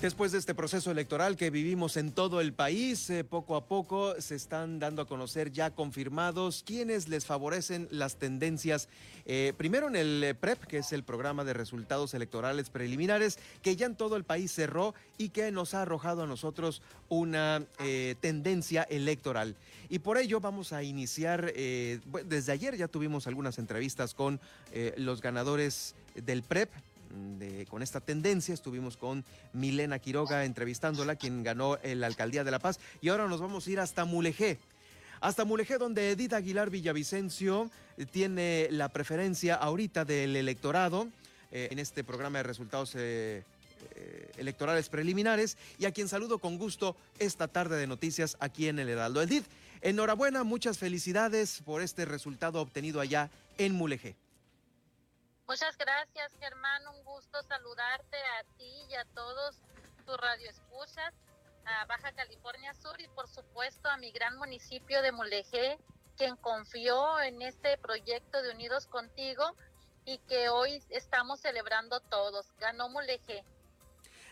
Después de este proceso electoral que vivimos en todo el país, eh, poco a poco se están dando a conocer ya confirmados quienes les favorecen las tendencias. Eh, primero en el eh, PREP, que es el programa de resultados electorales preliminares, que ya en todo el país cerró y que nos ha arrojado a nosotros una tendencia electoral. Y por ello vamos a iniciar, desde ayer ya tuvimos algunas entrevistas con los ganadores del PREP, con esta tendencia. Estuvimos con Milena Quiroga entrevistándola, quien ganó la alcaldía de La Paz. Y ahora nos vamos a ir hasta Mulegé. Hasta Mulegé, donde Edith Aguilar Villavicencio tiene la preferencia ahorita del electorado eh, en este programa de resultados eh, eh, electorales preliminares y a quien saludo con gusto esta tarde de noticias aquí en el Heraldo. Edith, enhorabuena, muchas felicidades por este resultado obtenido allá en Mulegé. Muchas gracias, Germán. Un gusto saludarte a ti y a todos tus radioescuchas, a Baja California Sur y, por supuesto, a mi gran municipio de Mulegé, quien confió en este proyecto de Unidos Contigo y que hoy estamos celebrando todos. Ganó Mulegé.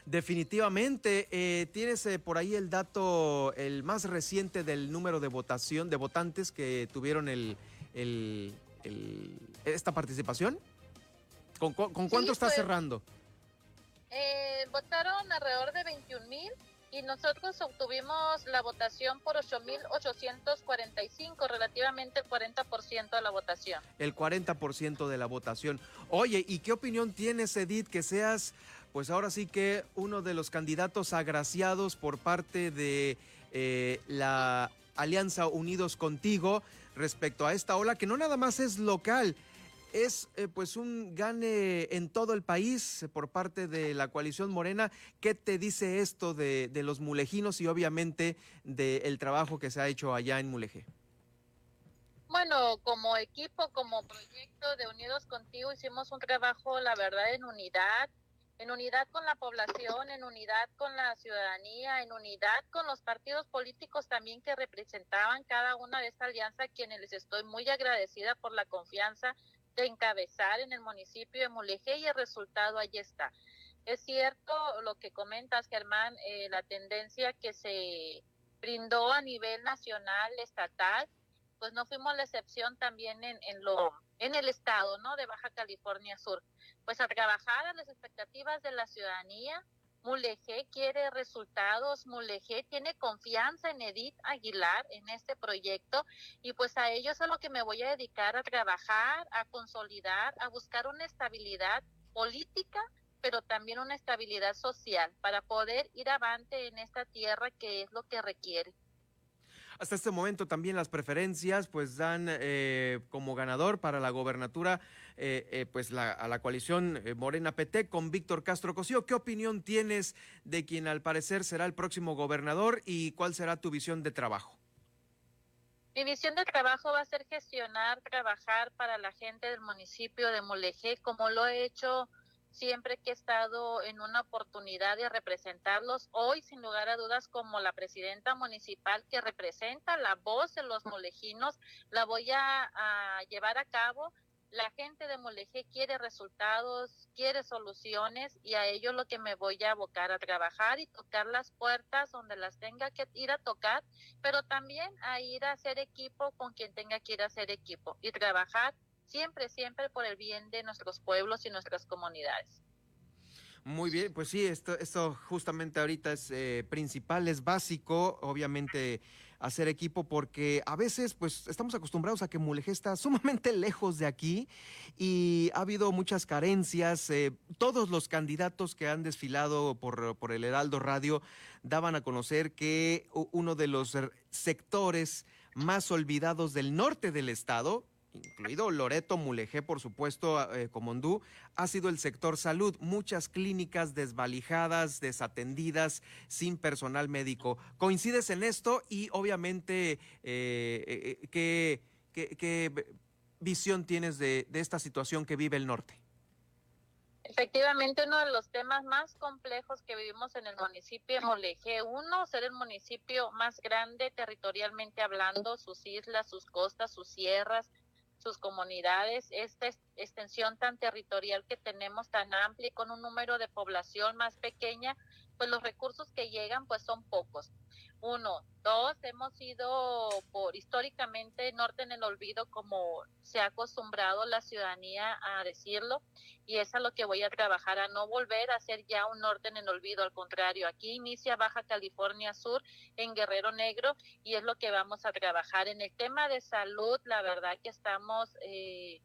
Definitivamente, eh, tienes eh, por ahí el dato, el más reciente del número de votación, de votantes que tuvieron el, esta participación. ¿Con, cuánto está pues, cerrando? Eh, votaron alrededor de 21 mil y nosotros obtuvimos la votación por 8.845, relativamente el 40% de la votación. El 40% de la votación. Oye, ¿y qué opinión tienes, Edith, que seas, pues ahora sí que uno de los candidatos agraciados por parte de eh, la Alianza Unidos Contigo respecto a esta ola que no nada más es local, es eh, pues un gane en todo el país eh, por parte de la coalición morena. ¿Qué te dice esto de, los mulejinos y obviamente del trabajo que se ha hecho allá en Mulegé? Bueno, como equipo, como proyecto de Unidos Contigo hicimos un trabajo, la verdad, en unidad, en unidad con la población, en unidad con la ciudadanía, en unidad con los partidos políticos también que representaban cada una de esta alianza, quienes les estoy muy agradecida por la confianza encabezar en el municipio de Mulegé y el resultado ahí está. Es cierto lo que comentas, Germán, eh, la tendencia que se brindó a nivel nacional, estatal, pues no fuimos la excepción también en, en lo en el estado, ¿no? De Baja California Sur. Pues a trabajar a las expectativas de la ciudadanía, Mulegé quiere resultados, Mulegé tiene confianza en Edith Aguilar, en este proyecto, y pues a ello es a lo que me voy a dedicar a trabajar, a consolidar, a buscar una estabilidad política, pero también una estabilidad social para poder ir avante en esta tierra que es lo que requiere. Hasta este momento también las preferencias pues dan eh, como ganador para la gobernatura eh, eh, pues a la coalición Morena PT con Víctor Castro Cosío. ¿Qué opinión tienes de quien al parecer será el próximo gobernador y cuál será tu visión de trabajo? Mi visión de trabajo va a ser gestionar, trabajar para la gente del municipio de Mulegé, como lo he hecho siempre que he estado en una oportunidad de representarlos, hoy sin lugar a dudas como la presidenta municipal que representa la voz de los molejinos, la voy a, llevar a cabo. La gente de Molejé quiere resultados, quiere soluciones y a ello lo que me voy a abocar a trabajar y tocar las puertas donde las tenga que ir a tocar, pero también a ir a hacer equipo con quien tenga que ir a hacer equipo y trabajar siempre, siempre por el bien de nuestros pueblos y nuestras comunidades. Muy bien, pues sí, esto, esto justamente ahorita es eh, principal, es básico, obviamente hacer equipo porque a veces pues estamos acostumbrados a que Mulegé está sumamente lejos de aquí y ha habido muchas carencias. Eh, todos los candidatos que han desfilado por, por el Heraldo Radio daban a conocer que uno de los sectores más olvidados del norte del estado incluido Loreto, Mulegé, por supuesto, eh, Comondú, ha sido el sector salud. Muchas clínicas desvalijadas, desatendidas, sin personal médico. ¿Coincides en esto? Y obviamente, eh, eh, ¿qué, qué, visión tienes de, de esta situación que vive el norte? Efectivamente, uno de los temas más complejos que vivimos en el municipio de Moleje, uno, ser el municipio más grande territorialmente hablando, sus islas, sus costas, sus sierras, sus comunidades, esta extensión tan territorial que tenemos, tan amplia y con un número de población más pequeña, pues los recursos que llegan pues son pocos. Uno, dos, hemos sido por históricamente norte en el olvido como se ha acostumbrado la ciudadanía a decirlo y es a lo que voy a trabajar, a no volver a ser ya un norte en el olvido, al contrario, aquí inicia Baja California Sur en Guerrero Negro y es lo que vamos a trabajar. En el tema de salud, la verdad que estamos... Eh,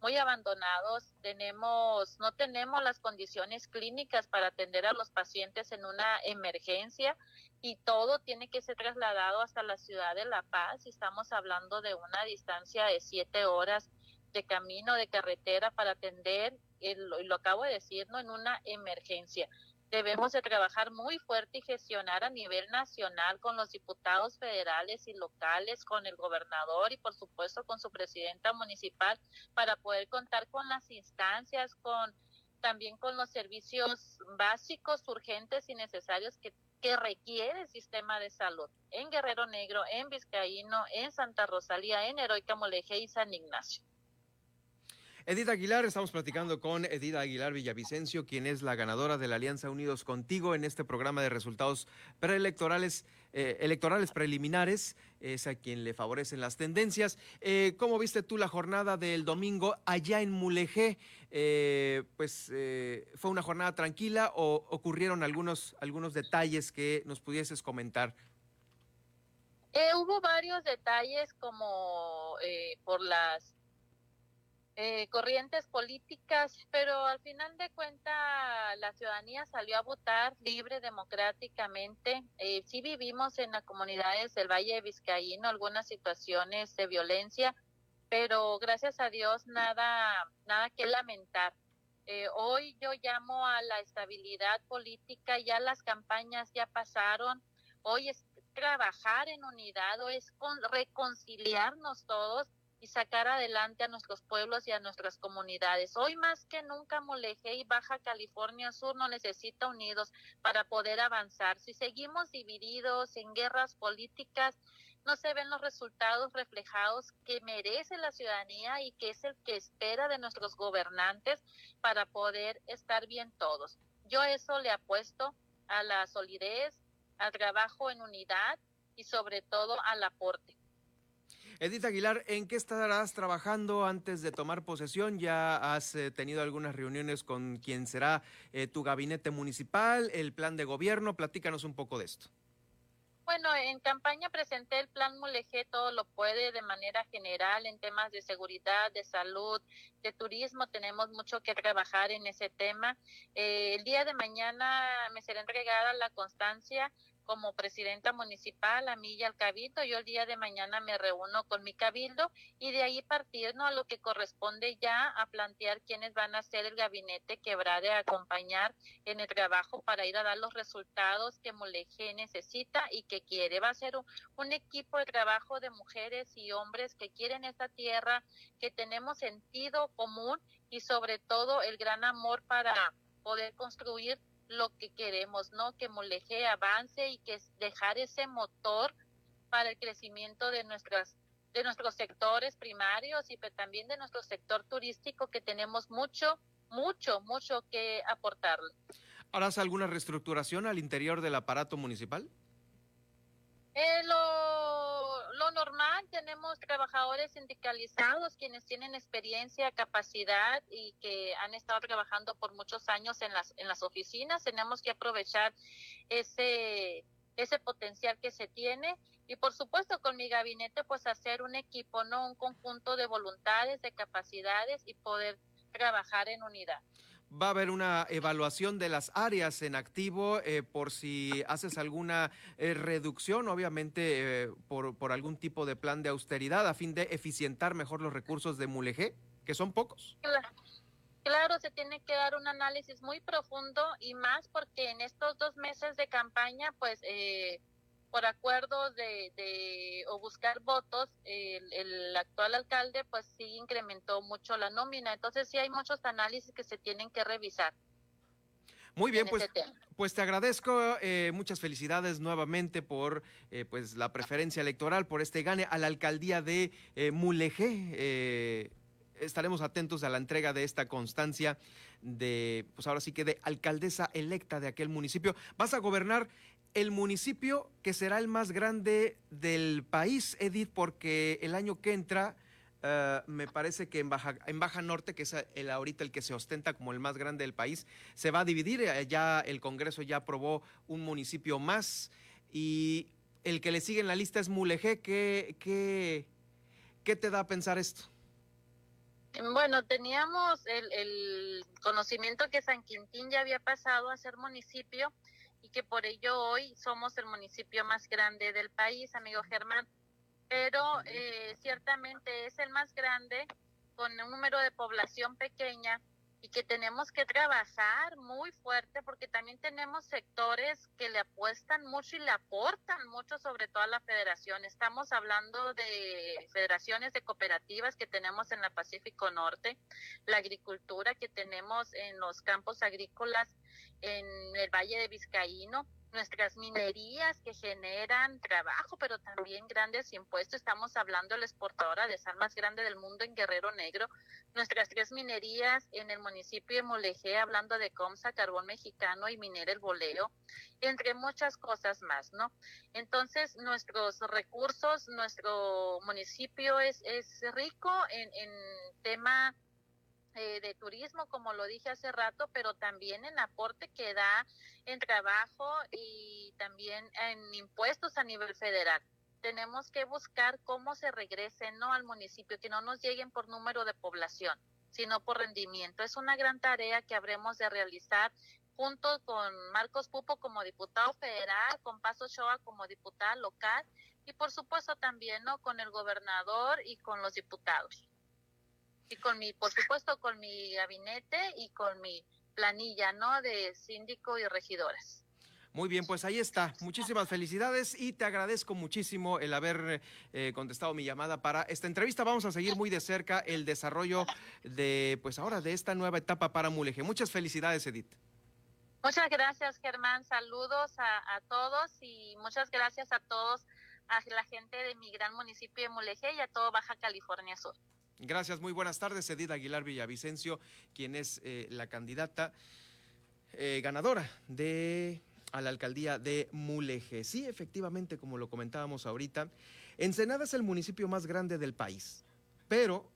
muy abandonados, tenemos, no tenemos las condiciones clínicas para atender a los pacientes en una emergencia y todo tiene que ser trasladado hasta la ciudad de La Paz estamos hablando de una distancia de siete horas de camino, de carretera para atender, el, lo acabo de decir, ¿no? en una emergencia. Debemos de trabajar muy fuerte y gestionar a nivel nacional con los diputados federales y locales, con el gobernador y por supuesto con su presidenta municipal para poder contar con las instancias, con también con los servicios básicos, urgentes y necesarios que, que requiere el sistema de salud en Guerrero Negro, en Vizcaíno, en Santa Rosalía, en Heroica Moleje y San Ignacio. Edith Aguilar, estamos platicando con Edith Aguilar Villavicencio, quien es la ganadora de la Alianza Unidos Contigo en este programa de resultados preelectorales, eh, electorales preliminares, es a quien le favorecen las tendencias. Eh, ¿Cómo viste tú la jornada del domingo allá en Mulegé? Eh, pues fue una jornada tranquila o ocurrieron algunos, algunos detalles que nos pudieses comentar. hubo varios detalles como por las eh, corrientes políticas, pero al final de cuentas la ciudadanía salió a votar libre, democráticamente. Eh, sí vivimos en las comunidades del Valle de Vizcaíno algunas situaciones de violencia, pero gracias a Dios nada, nada que lamentar. Eh, hoy yo llamo a la estabilidad política, ya las campañas ya pasaron, hoy es trabajar en unidad, hoy es con, reconciliarnos todos y sacar adelante a nuestros pueblos y a nuestras comunidades. Hoy más que nunca Moleje y Baja California Sur no necesita unidos para poder avanzar. Si seguimos divididos en guerras políticas, no se ven los resultados reflejados que merece la ciudadanía y que es el que espera de nuestros gobernantes para poder estar bien todos. Yo eso le apuesto a la solidez, al trabajo en unidad y sobre todo al aporte. Edith Aguilar, ¿en qué estarás trabajando antes de tomar posesión? ¿Ya has eh, tenido algunas reuniones con quien será eh, tu gabinete municipal, el plan de gobierno? Platícanos un poco de esto. Bueno, en campaña presenté el plan Mulegé, todo lo puede de manera general en temas de seguridad, de salud, de turismo. Tenemos mucho que trabajar en ese tema. Eh, el día de mañana me será entregada la constancia como presidenta municipal, a mí y al cabildo. Yo el día de mañana me reúno con mi cabildo y de ahí partirnos a lo que corresponde ya a plantear quiénes van a ser el gabinete que habrá de acompañar en el trabajo para ir a dar los resultados que Moleje necesita y que quiere. Va a ser un, un equipo de trabajo de mujeres y hombres que quieren esta tierra, que tenemos sentido común y sobre todo el gran amor para poder construir lo que queremos, ¿no? Que Moleje avance y que dejar ese motor para el crecimiento de nuestras de nuestros sectores primarios y también de nuestro sector turístico que tenemos mucho, mucho, mucho que aportarle. ¿Harás alguna reestructuración al interior del aparato municipal? Eh, lo, lo, normal, tenemos trabajadores sindicalizados quienes tienen experiencia, capacidad y que han estado trabajando por muchos años en las, en las oficinas. Tenemos que aprovechar ese, ese potencial que se tiene y por supuesto con mi gabinete pues hacer un equipo, no un conjunto de voluntades, de capacidades y poder trabajar en unidad va a haber una evaluación de las áreas en activo eh, por si haces alguna eh, reducción, obviamente eh, por, por, algún tipo de plan de austeridad a fin de eficientar mejor los recursos de Mulegé, que son pocos. Claro. Claro, se tiene que dar un análisis muy profundo y más porque en estos dos meses de campaña, pues eh, por acuerdos de, o buscar votos, el, actual alcalde pues sí incrementó mucho la nómina. Entonces sí hay muchos análisis que se tienen que revisar. Muy bien, pues, pues te agradezco, eh, muchas felicidades nuevamente por eh, pues la preferencia electoral, por este gane a la alcaldía de eh, Mulegé. estaremos atentos a la entrega de esta constancia de, pues ahora sí que de alcaldesa electa de aquel municipio. Vas a gobernar el municipio que será el más grande del país, Edith, porque el año que entra, eh, me parece que en Baja, en Baja Norte, que es el, ahorita el que se ostenta como el más grande del país, se va a dividir. Eh, ya el Congreso ya aprobó un municipio más y el que le sigue en la lista es Mulegé. ¿Qué, qué, qué te da a pensar esto? Bueno, teníamos el, el, conocimiento que San Quintín ya había pasado a ser municipio y que por ello hoy somos el municipio más grande del país, amigo Germán. Pero eh, ciertamente es el más grande con un número de población pequeña y que tenemos que trabajar muy fuerte porque también tenemos sectores que le apuestan mucho y le aportan mucho, sobre todo a la federación. Estamos hablando de federaciones de cooperativas que tenemos en la Pacífico Norte, la agricultura que tenemos en los campos agrícolas en el Valle de Vizcaíno, nuestras minerías que generan trabajo, pero también grandes impuestos. Estamos hablando de la exportadora de sal más grande del mundo en Guerrero Negro. Nuestras tres minerías en el municipio de Molejé, hablando de Comsa, Carbón Mexicano y Minera El Boleo, entre muchas cosas más, ¿no? Entonces, nuestros recursos, nuestro municipio es, es rico en, en tema eh, de turismo, como lo dije hace rato, pero también en aporte que da en trabajo y también en impuestos a nivel federal. Tenemos que buscar cómo se regrese no al municipio, que no nos lleguen por número de población, sino por rendimiento. Es una gran tarea que habremos de realizar junto con Marcos Pupo como diputado federal, con Paso Shoa como diputada local y por supuesto también no con el gobernador y con los diputados y con mi, por supuesto, con mi gabinete y con mi planilla, ¿no? De síndico y regidores. Muy bien, pues ahí está. Muchísimas felicidades y te agradezco muchísimo el haber eh, contestado mi llamada para esta entrevista. Vamos a seguir muy de cerca el desarrollo de, pues ahora, de esta nueva etapa para Mulegé. Muchas felicidades, Edith. Muchas gracias, Germán. Saludos a, a todos y muchas gracias a todos, a la gente de mi gran municipio de Mulegé y a todo Baja California Sur. Gracias, muy buenas tardes. Edith Aguilar Villavicencio, quien es eh, la candidata eh, ganadora de a la alcaldía de Mulegé. Sí, efectivamente, como lo comentábamos ahorita, Ensenada es el municipio más grande del país, pero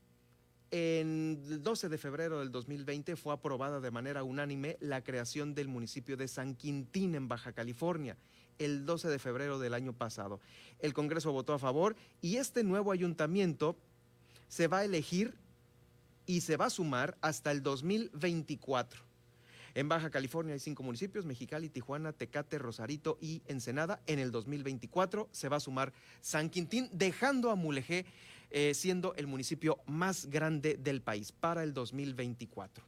en el 12 de febrero del 2020 fue aprobada de manera unánime la creación del municipio de San Quintín en Baja California el 12 de febrero del año pasado. El Congreso votó a favor y este nuevo ayuntamiento se va a elegir y se va a sumar hasta el 2024. En Baja California hay cinco municipios, Mexicali, Tijuana, Tecate, Rosarito y Ensenada. En el 2024 se va a sumar San Quintín, dejando a Mulegé eh, siendo el municipio más grande del país para el 2024.